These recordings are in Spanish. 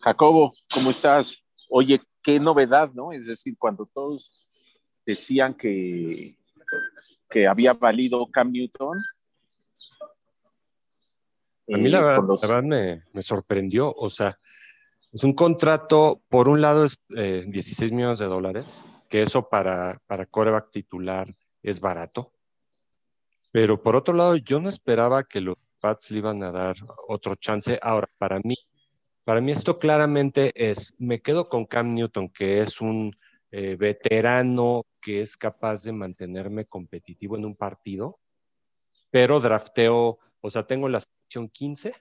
Jacobo, ¿cómo estás? Oye, qué novedad, ¿no? Es decir, cuando todos decían que, que había valido Cam Newton. A mí la, eh, verdad, con los- la verdad me, me sorprendió, o sea, es un contrato, por un lado es eh, 16 millones de dólares, que eso para, para coreback titular es barato, pero por otro lado yo no esperaba que los Pats le iban a dar otro chance. Ahora, para mí, para mí esto claramente es, me quedo con Cam Newton, que es un eh, veterano que es capaz de mantenerme competitivo en un partido, pero drafteo, o sea, tengo la selección 15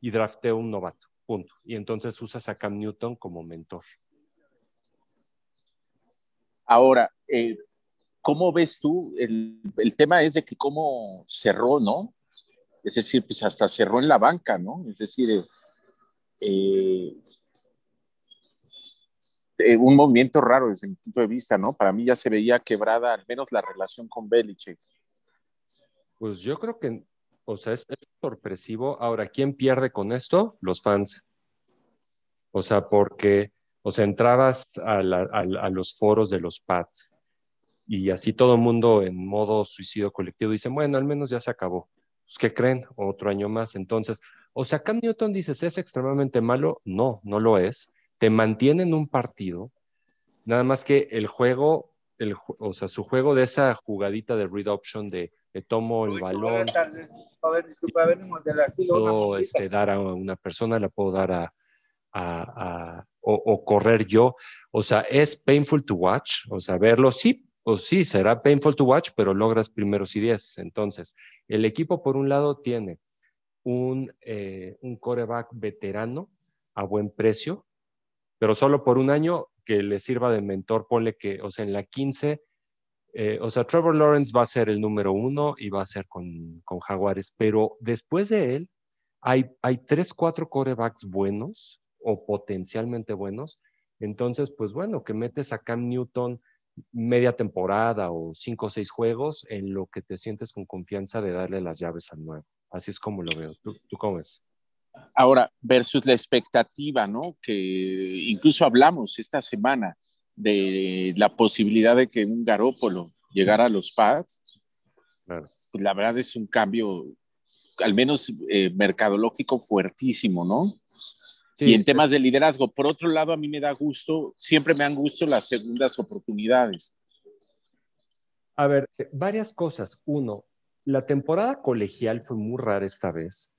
y drafteo un novato, punto. Y entonces usas a Cam Newton como mentor. Ahora, eh, ¿cómo ves tú? El, el tema es de que cómo cerró, ¿no? Es decir, pues hasta cerró en la banca, ¿no? Es decir, eh, eh, eh, un movimiento raro desde mi punto de vista, ¿no? Para mí ya se veía quebrada al menos la relación con Belichick. Pues yo creo que, o sea, es, es sorpresivo. Ahora, ¿quién pierde con esto? Los fans. O sea, porque, o sea, entrabas a, los foros de los Pats y así todo el mundo en modo suicidio colectivo dicen, bueno, al menos ya se acabó. Pues, ¿qué creen? Otro año más. Entonces, o sea, Cam Newton dices, ¿es extremadamente malo? No, no lo es. Te mantiene en un partido, nada más que el juego, el, o sea, su juego de esa jugadita de read option de, de tomo el balón. Joven, disculpa, venimos del asilo. una puedo este, dar a una persona, la puedo dar a, a- a- o, o correr yo. O sea, es painful to watch, o sea, verlo, sí, o sí, será painful to watch, pero logras primeros y diez. Entonces, el equipo por un lado tiene un, eh, coreback veterano a buen precio, pero solo por un año que le sirva de mentor, ponle que, o sea, en la 15, eh, o sea, Trevor Lawrence va a ser el número uno y va a ser con, con Jaguares, pero después de él hay, hay tres, cuatro corebacks buenos o potencialmente buenos. Entonces, pues bueno, que metes a Cam Newton media temporada o cinco o seis juegos en lo que te sientes con confianza de darle las llaves al nuevo. Así es como lo veo. ¿Tú, tú cómo ves? Ahora, versus la expectativa, ¿no? Que incluso hablamos esta semana de la posibilidad de que un Garópolo llegara a los Pats. Claro. Pues la verdad es un cambio, al menos eh, mercadológico, fuertísimo, ¿no? Sí, y en temas de liderazgo. Por otro lado, a mí me da gusto, siempre me han gusto las segundas oportunidades. A ver, eh, varias cosas. Uno, la temporada colegial fue muy rara esta vez.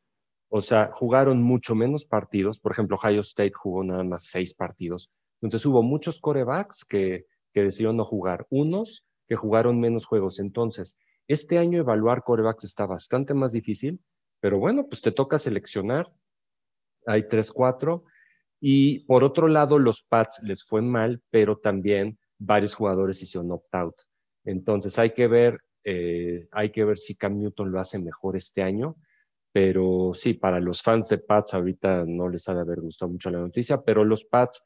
O sea, jugaron mucho menos partidos. Por ejemplo, Ohio State jugó nada más seis partidos. Entonces hubo muchos corebacks que, que decidieron no jugar, unos que jugaron menos juegos. Entonces, este año evaluar corebacks está bastante más difícil, pero bueno, pues te toca seleccionar. Hay tres, cuatro. Y por otro lado, los Pats les fue mal, pero también varios jugadores hicieron opt-out. Entonces hay que ver, eh, hay que ver si Cam Newton lo hace mejor este año. Pero sí, para los fans de Pats ahorita no les ha de haber gustado mucho la noticia, pero los Pats,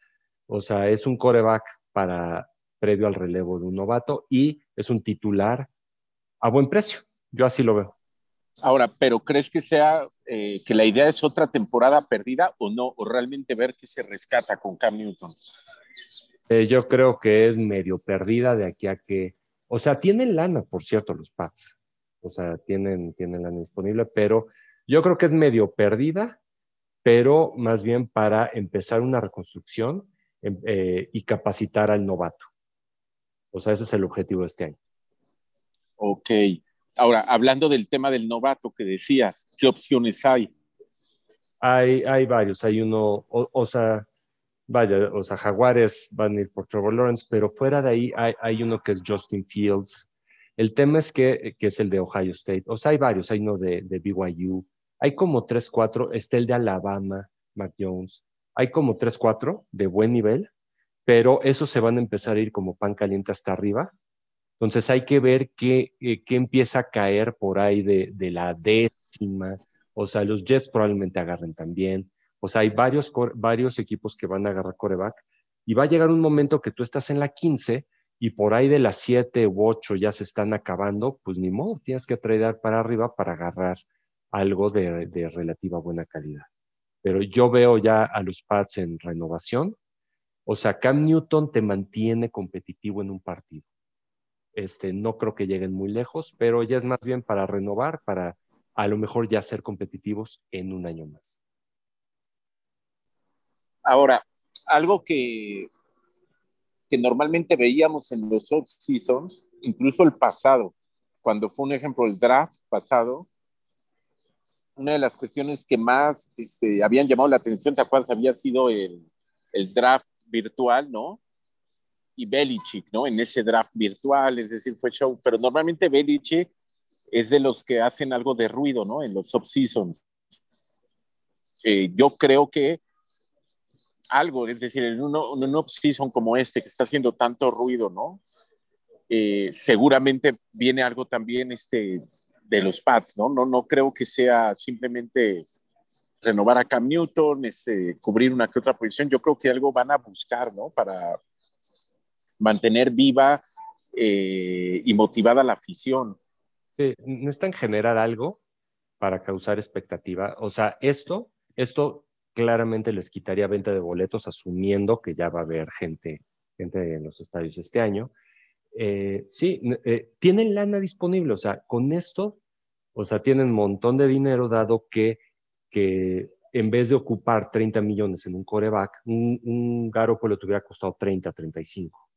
o sea, es un coreback para previo al relevo de un novato y es un titular a buen precio. Yo así lo veo. Ahora, pero ¿crees que sea eh, que la idea es otra temporada perdida o no? ¿O realmente ver que se rescata con Cam Newton? Eh, yo creo que es medio perdida de aquí a que, o sea, tienen lana, por cierto, los Pats. O sea, tienen, tienen lana disponible, pero yo creo que es medio perdida, pero más bien para empezar una reconstrucción eh, y capacitar al novato. O sea, ese es el objetivo de este año. Ok. Ahora, hablando del tema del novato que decías, ¿qué opciones hay? Hay, hay varios. Hay uno, o, sea, vaya, o sea, Jaguares van a ir por Trevor Lawrence, pero fuera de ahí hay, uno que es Justin Fields. El tema es que, que, es el de Ohio State. O sea, hay varios. Hay uno de, de BYU. Hay como tres, cuatro. Está el de Alabama, Mac Jones. Hay como tres, cuatro de buen nivel, pero esos se van a empezar a ir como pan caliente hasta arriba. Entonces hay que ver qué, eh, qué empieza a caer por ahí de, de, la décima. O sea, los Jets probablemente agarren también. O sea, hay varios, varios equipos que van a agarrar coreback. Y va a llegar un momento que tú estás en la 15 y por ahí de las 7 u 8 ya se están acabando, pues ni modo, tienes que traer para arriba para agarrar algo de, de relativa buena calidad. pero yo veo ya a los Pats en renovación. O sea, Cam Newton te mantiene competitivo en un partido. Este, no creo que lleguen muy lejos, pero ya es más bien para renovar, para a lo mejor ya ser competitivos en un año más. Ahora, algo que, que normalmente veíamos en los off-seasons, incluso el pasado, cuando fue un ejemplo el draft pasado, una de las cuestiones que más este, habían llamado la atención, ¿te acuerdas? Había sido el, el draft virtual, ¿no? Y Belichick, ¿no? En ese draft virtual, es decir, fue show, pero normalmente Belichick es de los que hacen algo de ruido, ¿no? En los off-seasons. Eh, yo creo que algo, es decir, en un, en un off-season como este, que está haciendo tanto ruido, ¿no? Eh, seguramente viene algo también este, de los Pats, ¿no? ¿no? No creo que sea simplemente renovar a Cam Newton, este, cubrir una que otra posición. Yo creo que algo van a buscar, ¿no? Para mantener viva eh, y motivada la afición. Sí, necesitan generar algo para causar expectativa. O sea, esto, esto claramente les quitaría venta de boletos, asumiendo que ya va a haber gente, gente en los estadios este año. Eh, sí, eh, tienen lana disponible, o sea, con esto, o sea, tienen un montón de dinero dado que, que en vez de ocupar 30 millones en un coreback, un, un Garoppolo te hubiera costado 30, 35.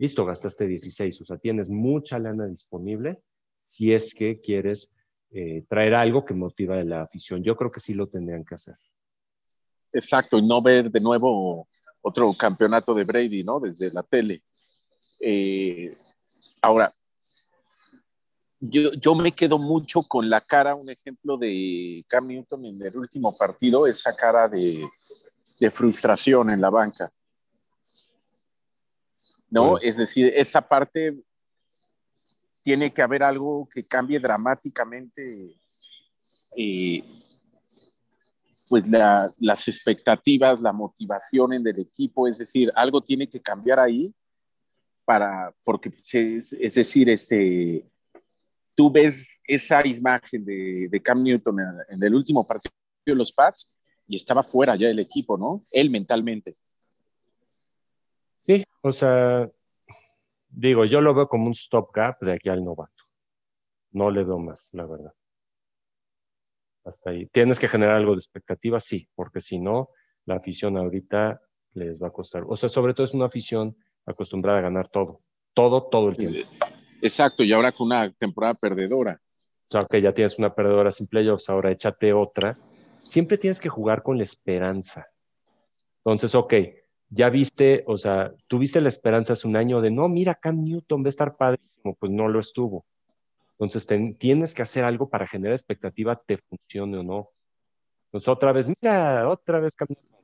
Listo, gastaste 16, o sea, tienes mucha lana disponible si es que quieres eh, traer algo que motiva la afición. Yo creo que sí lo tendrían que hacer. Exacto, y no ver de nuevo otro campeonato de Brady, ¿no? Desde la tele. Eh, ahora, yo, yo, me quedo mucho con la cara, un ejemplo de Cam Newton en el último partido, esa cara de frustración en la banca. ¿No? Pues, es decir, esa parte tiene que haber algo que cambie dramáticamente eh, pues la, las expectativas, la motivación en el equipo, es decir, algo tiene que cambiar ahí para, porque pues, es, es decir, este, tú ves esa imagen de, de Cam Newton en, en, el último partido de los Pats y estaba fuera ya el equipo, ¿no? Él mentalmente. Sí, o sea, digo, yo lo veo como un stopgap de aquí al novato. No le veo más, la verdad. Hasta ahí. ¿Tienes que generar algo de expectativa? Sí, porque si no, la afición ahorita les va a costar. O sea, sobre todo es una afición acostumbrada a ganar todo. Todo, todo el tiempo. Exacto, y ahora con una temporada perdedora. O sea, que ya tienes una perdedora sin playoffs, ahora échate otra. Siempre tienes que jugar con la esperanza. Entonces, ok, ya viste, o sea, tuviste la esperanza hace un año de, no, mira, Cam Newton va a estar padrísimo, pues no lo estuvo. Entonces tienes que hacer algo para generar expectativa, te funcione o no. Entonces otra vez, mira, otra vez Cam Newton.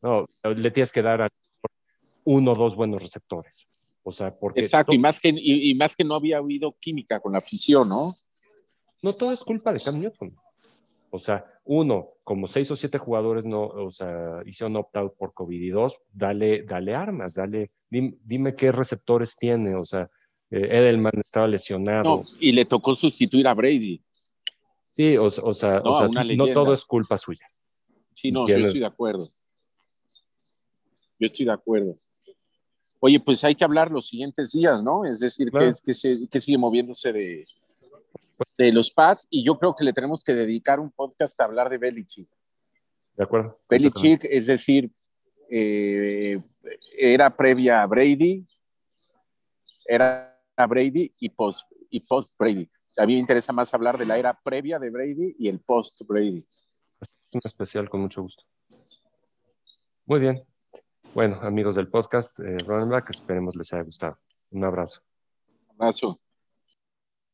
No, le tienes que dar a uno o dos buenos receptores. O sea, porque... Exacto, y más, que, y, y más que no había habido química con la afición, ¿no? No todo es culpa de Cam Newton. O sea, uno, como seis o siete jugadores no, o sea, hicieron opt-out por COVID y dos, dale, dale armas, dale, dime, dime qué receptores tiene, o sea, eh, Edelman estaba lesionado. No, y le tocó sustituir a Brady. Sí, o, o sea, no, o sea no todo es culpa suya. Sí, no, yo estoy de acuerdo. Yo estoy de acuerdo. Oye, pues hay que hablar los siguientes días, ¿no? Es decir, claro. que, que, se, que sigue moviéndose de, de los Pats y yo creo que le tenemos que dedicar un podcast a hablar de Belichick. De acuerdo. Belichick, es decir, eh, era previa a Brady, era Brady y post, y post Brady. A mí me interesa más hablar de la era previa de Brady y el post Brady. Un especial con mucho gusto. Muy bien. Bueno, amigos del podcast, eh, Ronald Black, esperemos les haya gustado. Un abrazo. Un abrazo.